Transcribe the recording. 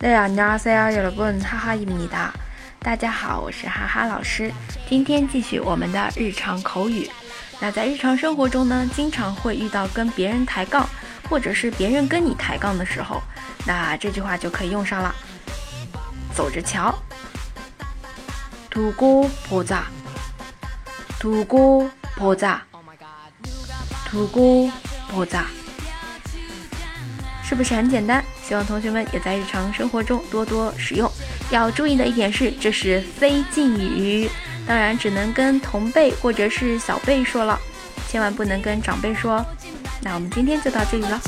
네 안녕하세요 여러분 하하입니다. 大家好，我是哈哈老师。今天继续我们的日常口语。那在日常生活中呢，经常会遇到跟别人抬杠，或者是别人跟你抬杠的时候，那这句话就可以用上了。走着瞧。두고보 자， 두고보 자， 두고보 자。 是不是很简单？希望同学们也在日常生活中多多使用。要注意的一点是，这是非敬语，当然只能跟同辈或者是小辈说了，千万不能跟长辈说。那我们今天就到这里了。